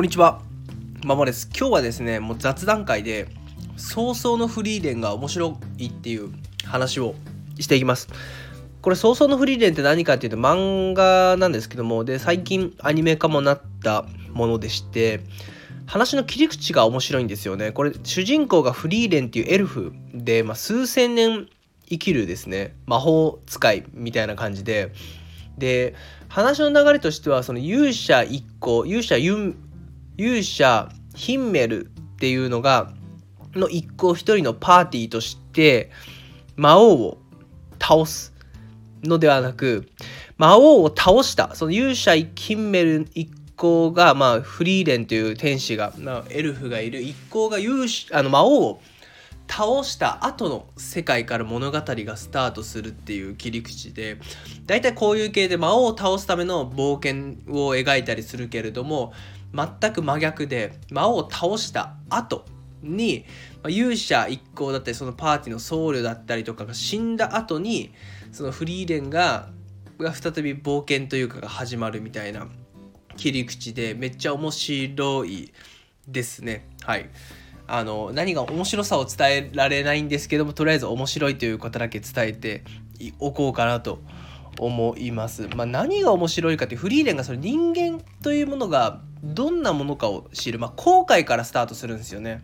こんにちは。ママです。今日はですね、もう雑談会で、早々のフリーレンが面白いっていう話をしていきます。これ、早々のフリーレンって何かっていうと漫画なんですけども、で、最近アニメ化もなったものでして、話の切り口が面白いんですよね。これ、主人公がフリーレンっていうエルフで、まあ、数千年生きるですね、魔法使いみたいな感じで、で話の流れとしてはその勇者1個勇者ユン勇者ヒンメルっていうのがの一行一人のパーティーとして魔王を倒すのではなく魔王を倒したその勇者ヒンメル一行が、まあ、フリーレンという天使が、まあ、エルフがいる一行が勇あの魔王を倒した後の世界から物語がスタートするっていう切り口で大体こういう系で魔王を倒すための冒険を描いたりするけれども全く真逆で魔王を倒した後に勇者一行だったりそのパーティーの僧侶だったりとかが死んだ後にそのフリーレンがが再び冒険というかが始まるみたいな切り口でめっちゃ面白いですねはい。あの何が面白さを伝えられないんですけどもとりあえず面白いということだけ伝えておこうかなと思います。まあ、何が面白いかってフリーレンがその人間というものがどんなものかを知る、まあ、後悔からスタートするんですよね。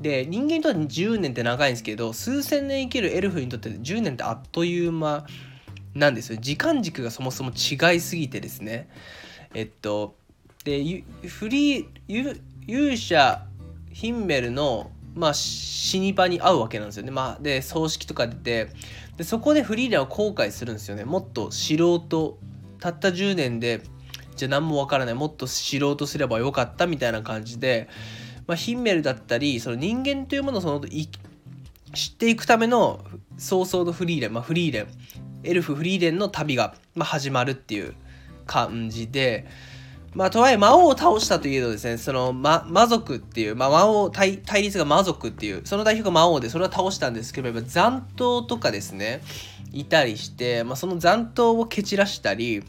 で人間にとって10年って長いんですけど数千年生きるエルフにとって10年ってあっという間なんですよ時間軸がそもそも違いすぎてですねえっとでフリー勇者ヒンメルの、まあ、死に場に会うわけなんですよね。まあ、で葬式とか出てでそこでフリーレンは後悔するんですよね。もっと素人たった10年でじゃあ何もわからないもっと知ろうとすればよかったみたいな感じで、まあ、ヒンメルだったりその人間というものをその知っていくための早々のフリーレン、まあ、フリーレンエルフフリーレンの旅が、まあ、始まるっていう感じで。まあ、とはいえ魔王を倒したといえどですね、その、ま、魔族っていう、まあ、魔王対、対立が魔族っていう、その代表が魔王で、それは倒したんですけど、残党とかですね、いたりして、まあ、その残党を蹴散らしたり、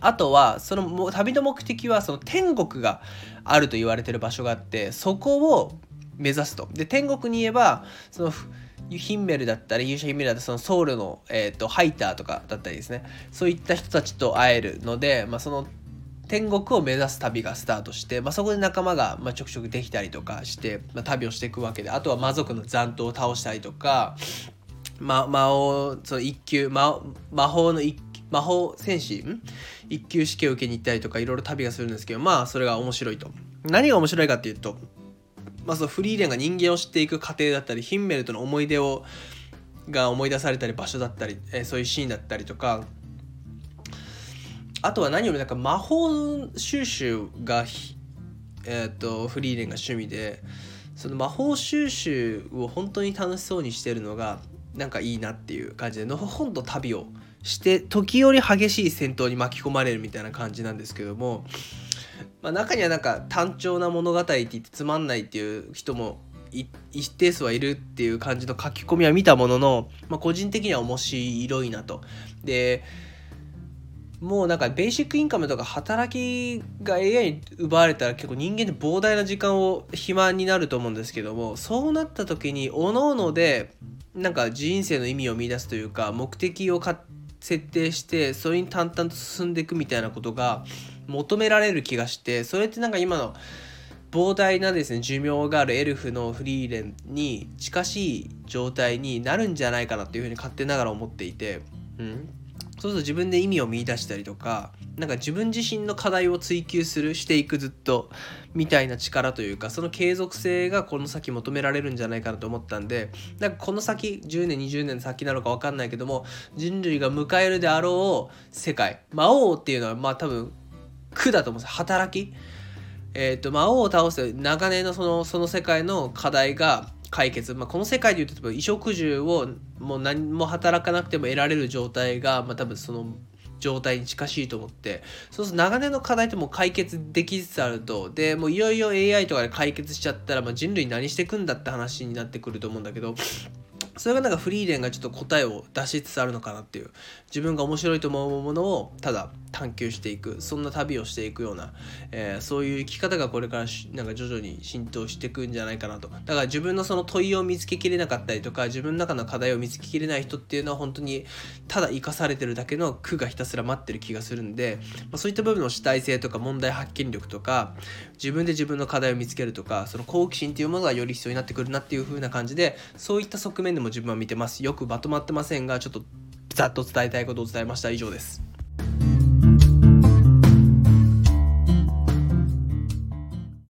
あとは、その旅の目的は、その天国があると言われてる場所があって、そこを目指すと。で、天国に言えば、その、ヒンメルだったり、勇者ヒンメルだったり、そのソウルの、えーとハイターとかだったりですね、そういった人たちと会えるので、まあ、その天国を目指す旅がスタートして、まあ、そこで仲間が、まあ、ちょくちょくできたりとかして、まあ、旅をしていくわけであとは魔族の残党を倒したりとか、ま、魔王その一級魔魔法の一魔法戦士一級試験を受けに行ったりとかいろいろ旅がするんですけどまあそれが面白いと。何が面白いかっていうとまあ、そのフリーレンが人間を知っていく過程だったりヒンメルとの思い出をが思い出されたり場所だったり、えー、そういうシーンだったりとかあとは何よりなんか魔法収集が、えーと、フリーレンが趣味でその魔法収集を本当に楽しそうにしてるのがなんかいいなっていう感じでのほほんと旅をして時折激しい戦闘に巻き込まれるみたいな感じなんですけども、まあ、中にはなんか単調な物語って言ってつまんないっていう人も一定数はいるっていう感じの書き込みは見たものの、まあ、個人的には面白いなと。でもうなんかベーシックインカムとか働きが AI に奪われたら結構人間って膨大な時間を暇になると思うんですけどもそうなった時におのおのでなんか人生の意味を見出すというか目的を設定してそれに淡々と進んでいくみたいなことが求められる気がしてそれってなんか今の膨大なですね寿命があるエルフのフリーレンに近しい状態になるんじゃないかなっていうふうに勝手ながら思っていて、うん、そうすると自分で意味を見出したりとかなんか自分自身の課題を追求するしていくずっとみたいな力というかその継続性がこの先求められるんじゃないかなと思ったんでなんかこの先10年20年先なのか分かんないけども人類が迎えるであろう世界魔王っていうのはまあ多分苦だと思うんです働き。えーと、魔王を倒す長年のそのその世界の課題が解決、まあ、この世界でいうと衣食住をもう何も働かなくても得られる状態が、まあ、多分その状態に近しいと思って。そうすると長年の課題ってもう解決できつつあると。でもういよいよ AI とかで解決しちゃったら、まあ、人類何していくんだって話になってくると思うんだけど。それがなんかフリーレンがちょっと答えを出しつつあるのかなっていう。自分が面白いと思うものをただ探求していく。そんな旅をしていくような、えー、そういう生き方がこれからなんか徐々に浸透していくんじゃないかなと。だから自分のその問いを見つけきれなかったりとか自分の中の課題を見つけきれない人っていうのは本当にただ生かされてるだけの苦がひたすら待ってる気がするんで、まあ、そういった部分の主体性とか問題発見力とか自分で自分の課題を見つけるとかその好奇心っていうものがより必要になってくるなっていう風な感じでそういった側面でもも自分は見てます。よくまとまってませんがちょっとざっと伝えたいことを伝えました。以上です。